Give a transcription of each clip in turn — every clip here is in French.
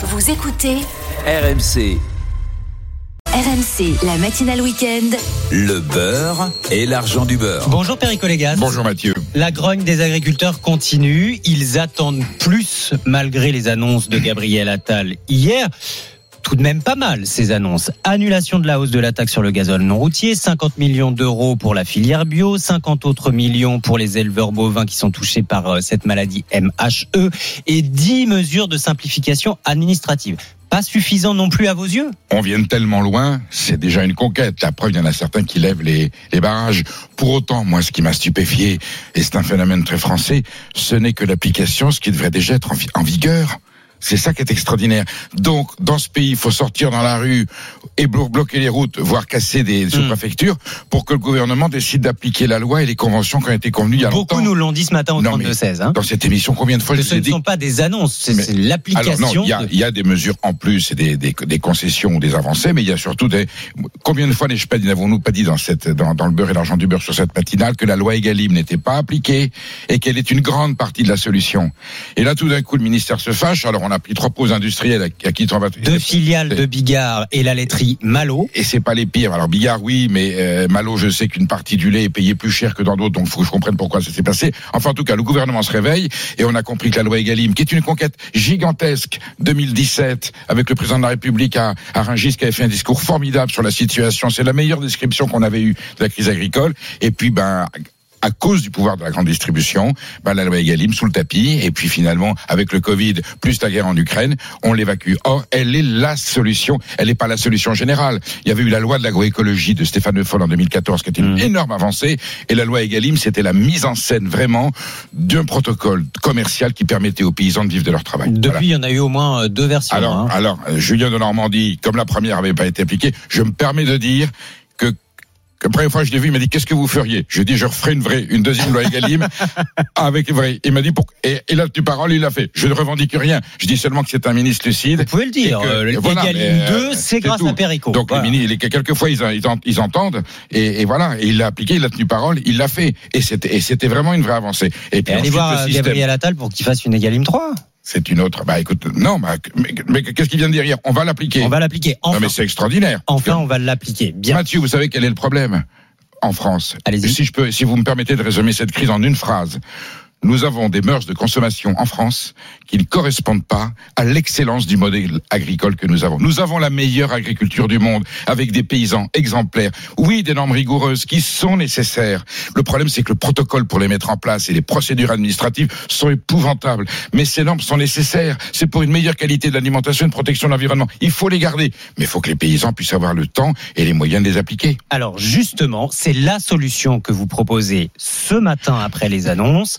Vous écoutez RMC, RMC, la matinale week-end. le beurre et l'argent du beurre. Bonjour Perico Légas. Bonjour Mathieu. La grogne des agriculteurs continue. Ils attendent plus malgré les annonces de Gabriel Attal hier. Tout de même pas mal ces annonces. Annulation de la hausse de la taxe sur le gazole non routier, 50 millions d'euros pour la filière bio, 50 autres millions pour les éleveurs bovins qui sont touchés par euh, cette maladie MHE et 10 mesures de simplification administrative. Pas suffisant non plus à vos yeux? On vient de tellement loin, c'est déjà une conquête. La preuve, il y en a certains qui lèvent les, les barrages. Pour autant, moi, ce qui m'a stupéfié, et c'est un phénomène très français, ce n'est que l'application, ce qui devrait déjà être en, vi- en vigueur. C'est ça qui est extraordinaire. Donc, dans ce pays, il faut sortir dans la rue et blo- bloquer les routes, voire casser des sous-préfectures, pour que le gouvernement décide d'appliquer la loi et les conventions qui ont été convenues il y a Beaucoup longtemps. nous l'ont dit ce matin au Non, mais 32-16. Hein, Dans cette émission, combien de fois je ce ne dit sont pas des annonces, c'est l'application. il y de- y a des mesures en plus, et des, des, des concessions ou des avancées, mais il y a surtout des. Combien de fois n'avons-nous pas dit dans cette dans, dans le beurre et l'argent du beurre sur cette matinale que la loi Egalim n'était pas appliquée et qu'elle est une grande partie de la solution. Et là, tout d'un coup, le ministère se fâche. Alors, on a pris trois pauses industriels à, à qui on va- deux filiales de Bigard et la laiterie Malo. et c'est pas les pires. Alors Bigard, oui, mais euh, Malo, je sais qu'une partie du lait est payée plus cher que dans d'autres, donc il faut que je comprenne pourquoi ça s'est passé. Enfin, en tout cas, le gouvernement se réveille et on a compris que la loi Egalim, qui est une conquête gigantesque, 2017, avec le président de la République à, à Rungis, qui avait fait un discours formidable sur la situation. C'est la meilleure description qu'on avait eue de la crise agricole. Et puis, ben à cause du pouvoir de la grande distribution, ben, la loi Egalim sous le tapis, et puis finalement, avec le Covid, plus la guerre en Ukraine, on l'évacue. Or, elle est la solution, elle n'est pas la solution générale. Il y avait eu la loi de l'agroécologie de Stéphane Le Foll en 2014, qui était une Mhm. énorme avancée, et la loi Egalim, c'était la mise en scène vraiment d'un protocole commercial qui permettait aux paysans de vivre de leur travail. Depuis, Voilà. il y en a eu au moins euh, deux versions. Alors, hein. alors, euh, Julien de Normandie, comme la première avait pas été appliquée, je me permets de dire la première fois que je l'ai vu, il m'a dit qu'est-ce que vous feriez? Je lui ai dit je referai une vraie, une deuxième loi Egalim avec vrai. Il m'a dit pour et, et là tu parole, il l'a fait. Je ne revendique rien. Je dis seulement que c'est un ministre lucide. Vous pouvez le dire. Et que- euh, le voilà, Egalim mais, euh, 2, c'est grâce tout. à Perico. Donc Voilà. le ministre, il est- quelquefois ils, ils, ils entendent et, et voilà, et il l'a appliqué, il a tenu parole, il l'a fait et c'était et vraiment une vraie avancée. Et Et puis allez ensuite, voir. Gabriel Attal pour qu'il fasse une Egalim 3. C'est une autre. Bah écoute, non, bah, mais, mais qu'est-ce qu'il vient de dire hier? On va l'appliquer. On va l'appliquer. Non Enfin, mais c'est extraordinaire. enfin, on va l'appliquer. Bien. Mathieu, vous savez quel est le problème en France? Allez-y. Si je peux, si vous me permettez de résumer cette crise en une phrase. Nous avons des mœurs de consommation en France qui ne correspondent pas à l'excellence du modèle agricole que nous avons. Nous avons la meilleure agriculture du monde avec des paysans exemplaires. Oui, des normes rigoureuses qui sont nécessaires. Le problème, c'est que le protocole pour les mettre en place et les procédures administratives sont épouvantables. Mais ces normes sont nécessaires. C'est pour une meilleure qualité de l'alimentation, une protection de l'environnement. Il faut les garder. Mais il faut que les paysans puissent avoir le temps et les moyens de les appliquer. Alors justement, c'est la solution que vous proposez ce matin après les annonces.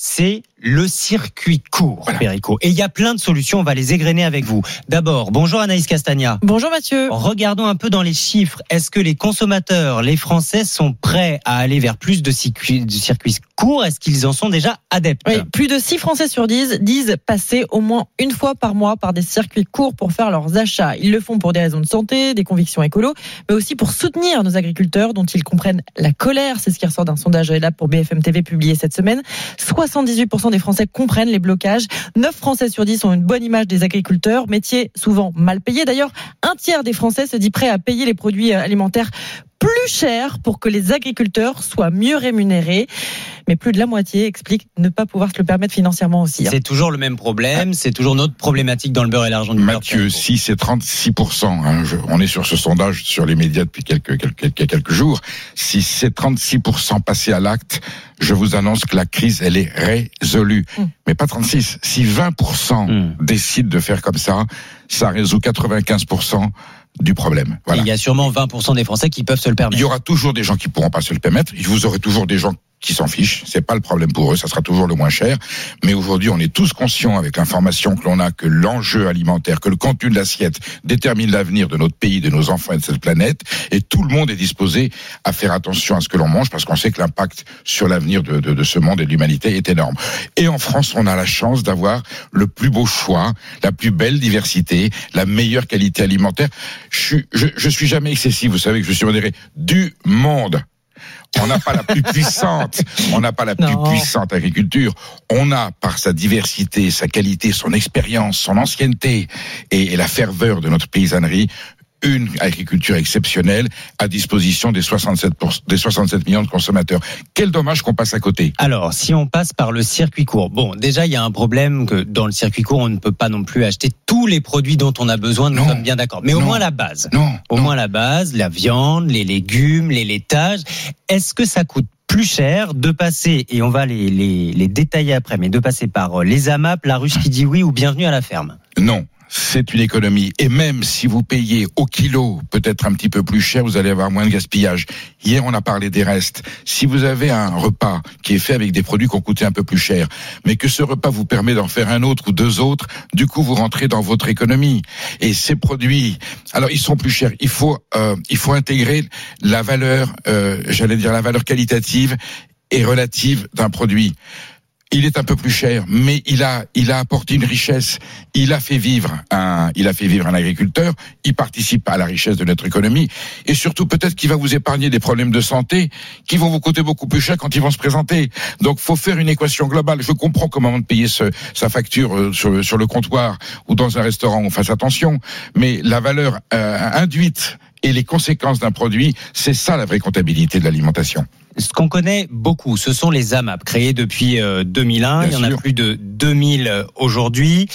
C'est le circuit court, Voilà. Perico. Et il y a plein de solutions, on va les égrener avec vous. D'abord, bonjour Anaïs Castagna. Bonjour Mathieu. Regardons un peu dans les chiffres. Est-ce que les consommateurs, les Français, sont prêts à aller vers plus de circuits, de circuits courts? Est-ce qu'ils en sont déjà adeptes? Oui, plus de 6 Français sur 10 disent passer au moins une fois par mois par des circuits courts pour faire leurs achats. Ils le font pour des raisons de santé, des convictions écolo, mais aussi pour soutenir nos agriculteurs dont ils comprennent la colère. C'est ce qui ressort d'un sondage ELAB pour BFM TV publié cette semaine. 78% des Français comprennent les blocages. 9 Français sur 10 ont une bonne image des agriculteurs, métier souvent mal payé. D'ailleurs, un tiers des Français se dit prêt à payer les produits alimentaires plus cher pour que les agriculteurs soient mieux rémunérés. Mais plus de la moitié explique ne pas pouvoir se le permettre financièrement aussi. hein. C'est toujours le même problème, c'est toujours notre problématique dans le beurre et l'argent du beurre. Mathieu, si c'est 36%, hein, je- on est sur ce sondage sur les médias depuis quelques, quelques, quelques jours, si c'est 36% passé à l'acte, je vous annonce que la crise, elle est résolue. Mm. Mais pas 36. Si 20% Mm. décident de faire comme ça, ça résout 95% du problème. Voilà. Il y a sûrement 20% des Français qui peuvent se le Il permettre. y aura toujours des gens qui pourront pas se le permettre. Vous aurez toujours des gens qui s'en fichent. C'est pas le problème pour eux. Ça sera toujours le moins cher. Mais aujourd'hui, on est tous conscients avec l'information que l'on a que l'enjeu alimentaire, que le contenu de l'assiette détermine l'avenir de notre pays, de nos enfants et de cette planète. Et tout le monde est disposé à faire attention à ce que l'on mange parce qu'on sait que l'impact sur l'avenir de, de, de ce monde et de l'humanité est énorme. Et en France, on a la chance d'avoir le plus beau choix, la plus belle diversité, la meilleure qualité alimentaire. Je je, je suis jamais excessif. Vous savez que je suis modéré du monde. On n'a pas la plus puissante, on n'a pas la plus puissante agriculture. On a, par sa diversité, sa qualité, son expérience, son ancienneté et, et la ferveur de notre paysannerie, une agriculture exceptionnelle à disposition des 67, des 67 millions de consommateurs. Quel dommage qu'on passe à côté. Alors, si on passe par le circuit court, bon, déjà, il y a un problème que dans le circuit court, on ne peut pas non plus acheter tous les produits dont on a besoin, nous Non. sommes bien d'accord. Mais au Non. moins la base. Non, Au moins la base, la viande, les légumes, les laitages. Est-ce que ça coûte plus cher de passer, et on va les, les, les détailler après, mais de passer par euh, les AMAP, la ruche qui dit oui ou bienvenue à la ferme? Non, c'est une économie. Et même si vous payez au kilo, peut-être un petit peu plus cher, vous allez avoir moins de gaspillage. Hier, on a parlé des restes. Si vous avez un repas qui est fait avec des produits qui ont coûté un peu plus cher, mais que ce repas vous permet d'en faire un autre ou deux autres, du coup, vous rentrez dans votre économie. Et ces produits, alors ils sont plus chers. Il faut, euh, il faut intégrer la valeur, euh, j'allais dire la valeur qualitative et relative d'un produit. Il est un peu plus cher, mais il a, apporté une richesse. Il a fait vivre un, agriculteur. Il participe à la richesse de notre économie. Et surtout, peut-être qu'il va vous épargner des problèmes de santé qui vont vous coûter beaucoup plus cher quand ils vont se présenter. Donc, faut faire une équation globale. Je comprends qu'au moment de payer sa facture euh, sur, le- sur le comptoir ou dans un restaurant, on fasse attention. Mais la valeur euh, induite et les conséquences d'un produit, c'est ça la vraie comptabilité de l'alimentation. Ce qu'on connaît beaucoup, ce sont les AMAP, créés depuis euh, 2001. Bien Il y en a plus de 2000 euh, aujourd'hui.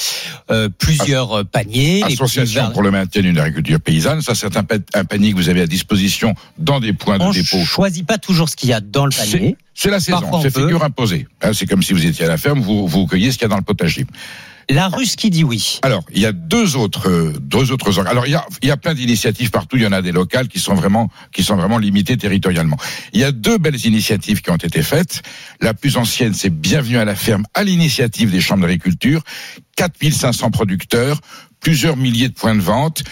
Euh, plusieurs euh, paniers. Association pour le maintien d'une agriculture paysanne, ça c'est un, pa- un panier que vous avez à disposition dans des points de On dépôt. choisit pas toujours ce qu'il y a dans le panier. C'est la saison, on c'est figure imposée. Hein, C'est comme si vous étiez à la ferme, vous, vous cueillez ce qu'il y a dans le potager. La ruche qui dit oui. Alors, il y a deux autres, euh, deux autres. Alors, il y a, il y a plein d'initiatives partout. Il y en a des locales qui sont vraiment, qui sont vraiment limitées territorialement. Il y a deux belles initiatives qui ont été faites. La plus ancienne, c'est Bienvenue à la ferme, à l'initiative des chambres d'agriculture. 4500 producteurs, plusieurs milliers de points de vente.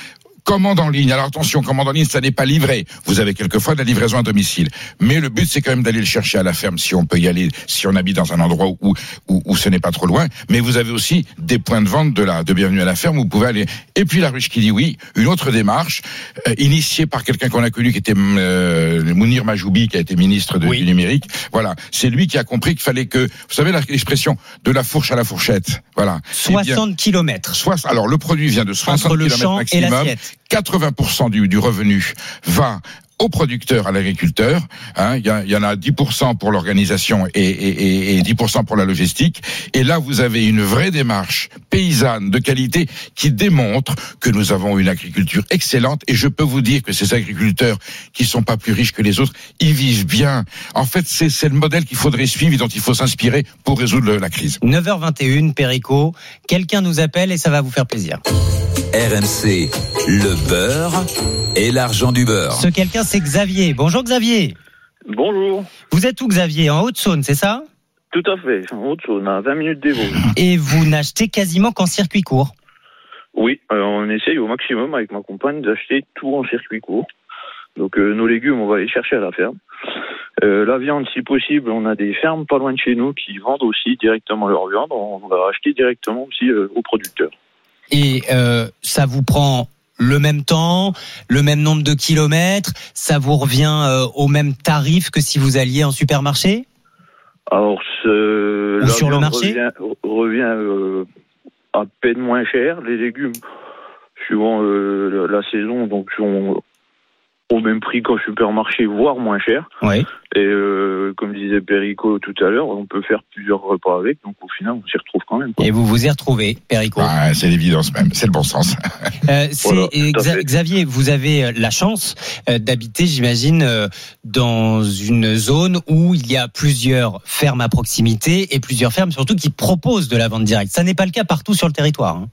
Commande en ligne. Alors attention, commande en ligne, ça n'est pas livré. Vous avez quelquefois de la livraison à domicile. Mais le but, c'est quand même d'aller le chercher à la ferme si on peut y aller, si on habite dans un endroit où, où, où ce n'est pas trop loin. Mais vous avez aussi des points de vente de la, de bienvenue à la ferme où vous pouvez aller. Et puis la ruche qui dit oui, une autre démarche, euh, initiée par quelqu'un qu'on a connu qui était euh, Mounir Majoubi, qui a été ministre de- Oui. du numérique. Voilà. C'est lui qui a compris qu'il fallait que, vous savez l'expression, de la fourche à la fourchette. Voilà. Eh bien, 60 kilomètres Soix- alors le produit vient de 60 entre le km champ maximum. 80% du, du revenu va au producteur, à l'agriculteur. Hein, Il y, en a 10% pour l'organisation et, et, et, et 10% pour la logistique. Et là, vous avez une vraie démarche paysanne de qualité qui démontre que nous avons une agriculture excellente. Et je peux vous dire que ces agriculteurs qui sont pas plus riches que les autres, ils vivent bien. En fait, c'est le modèle qu'il faudrait suivre et dont il faut s'inspirer pour résoudre la crise. 9h21, Perico. Quelqu'un nous appelle et ça va vous faire plaisir. RMC, le beurre et l'argent du beurre. Ce quelqu'un, c'est Xavier. Bonjour Xavier. Bonjour. Vous êtes où Xavier? En Haute-Saône, c'est ça? Tout à fait, en Haute-Saône, à 20 minutes des Vosges. Et vous n'achetez quasiment qu'en circuit court? Oui, euh, on essaye au maximum avec ma compagne d'acheter tout en circuit court. Donc euh, nos légumes, on va les chercher à la ferme. Euh, la viande, si possible, on a des fermes pas loin de chez nous qui vendent aussi directement leur viande. On va acheter directement aussi aux producteurs. Et ça vous prend le même temps, le même nombre de kilomètres, ça vous revient euh, au même tarif que si vous alliez en supermarché? Alors, ce, Ou sur le marché? revient, revient euh, à peine moins cher. Les légumes, suivant euh, la, la saison, donc sont au même prix qu'en supermarché, voire moins cher. Oui. Et euh, comme disait Perico tout à l'heure, on peut faire plusieurs repas avec, donc au final, on s'y retrouve quand même. quoi. Et vous vous y retrouvez, Perico. Ah, c'est l'évidence même, c'est le bon sens. Euh, Voilà, fait. Xavier, vous avez euh, la chance euh, d'habiter, j'imagine, euh, dans une zone où il y a plusieurs fermes à proximité et plusieurs fermes surtout qui proposent de la vente directe. Ça n'est pas le cas partout sur le territoire. hein.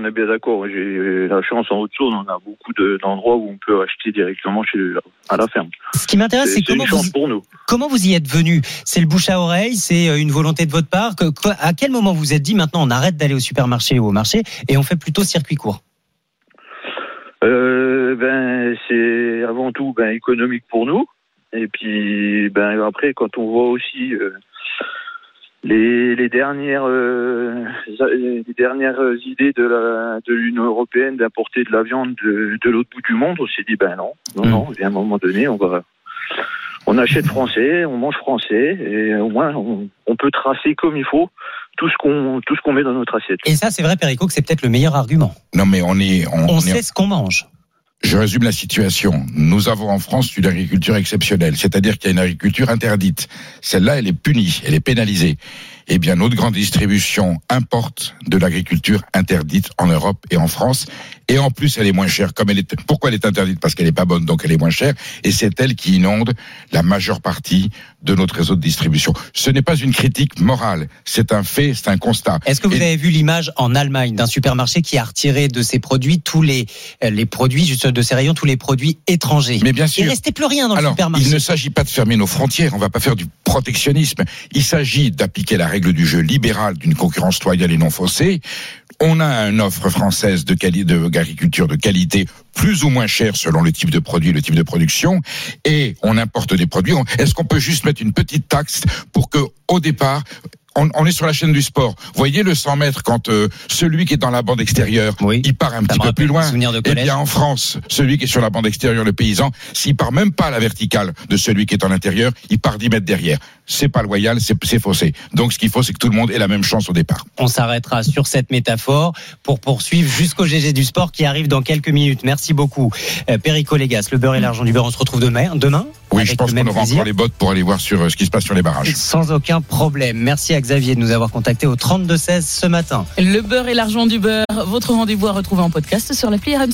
On est bien d'accord. J'ai la chance en Haute-Saône, on a beaucoup de- d'endroits où on peut acheter directement chez à la ferme. Ce qui m'intéresse, c'est comment vous, pour nous. comment vous y êtes venu? C'est le bouche à oreille, c'est euh, une volonté de votre part? Que, à quel moment vous vous êtes dit maintenant on arrête d'aller au supermarché ou au marché et on fait plutôt circuit court? Euh, ben, c'est avant tout ben, économique pour nous. Et puis, ben, après, quand on voit aussi euh, les, les dernières euh, les dernières idées de la de l'Union européenne d'importer de la viande de, de l'autre bout du monde, on s'est dit ben non, non, Mm. non. À un moment donné, on va on achète français, on mange français, et au moins on, on peut tracer comme il faut tout ce qu'on tout ce qu'on met dans notre assiette. Et ça, c'est vrai, Perico, que c'est peut-être le meilleur argument. Non, mais on est. On, On on est- sait ce qu'on mange. Je résume la situation. Nous avons en France une agriculture exceptionnelle, c'est-à-dire qu'il y a une agriculture interdite. Celle-là, elle est punie, elle est pénalisée. Eh bien, notre grande distribution importe de l'agriculture interdite en Europe et en France. Et en plus, elle est moins chère. Comme elle est, pourquoi elle est interdite? Parce qu'elle est pas bonne, donc elle est moins chère. Et c'est elle qui inonde la majeure partie de notre réseau de distribution. Ce n'est pas une critique morale. C'est un fait, c'est un constat. Est-ce que vous Et- avez vu l'image en Allemagne d'un supermarché qui a retiré de ses produits tous les, euh, les produits, juste de ses rayons, tous les produits étrangers? Mais bien Il sûr. restait plus rien dans le supermarché. il ne s'agit pas de fermer nos frontières, on va pas faire du protectionnisme. Il s'agit d'appliquer la règle du jeu libéral d'une concurrence loyale et non faussée. On a une offre française de d'agriculture de qualité plus ou moins chère selon le type de produit, le type de production, et on importe des produits. Est-ce qu'on peut juste mettre une petite taxe pour que, au départ, on, on est sur la chaîne du sport. Voyez le 100 mètres quand euh, celui qui est dans la bande extérieure, Oui. il part un petit peu plus loin. de Eh bien, en France, celui qui est sur la bande extérieure, le paysan, s'il part même pas à la verticale de celui qui est en intérieur, il part 10 mètres derrière. C'est pas loyal, c'est c'est faussé. Donc, ce qu'il faut, c'est que tout le monde ait la même chance au départ. On s'arrêtera sur cette métaphore pour poursuivre jusqu'au GG du sport qui arrive dans quelques minutes. Merci beaucoup. Euh, Perico Légas, le beurre et l'argent du beurre, on se retrouve demain. demain Oui, avec je pense qu'on même aura encore les bottes pour aller voir sur euh, ce qui se passe sur les barrages. Sans aucun problème. Merci à Xavier de nous avoir contacté au 32-16 ce matin. Le beurre et l'argent du beurre, votre rendez-vous à retrouver en podcast sur l'appli RMC.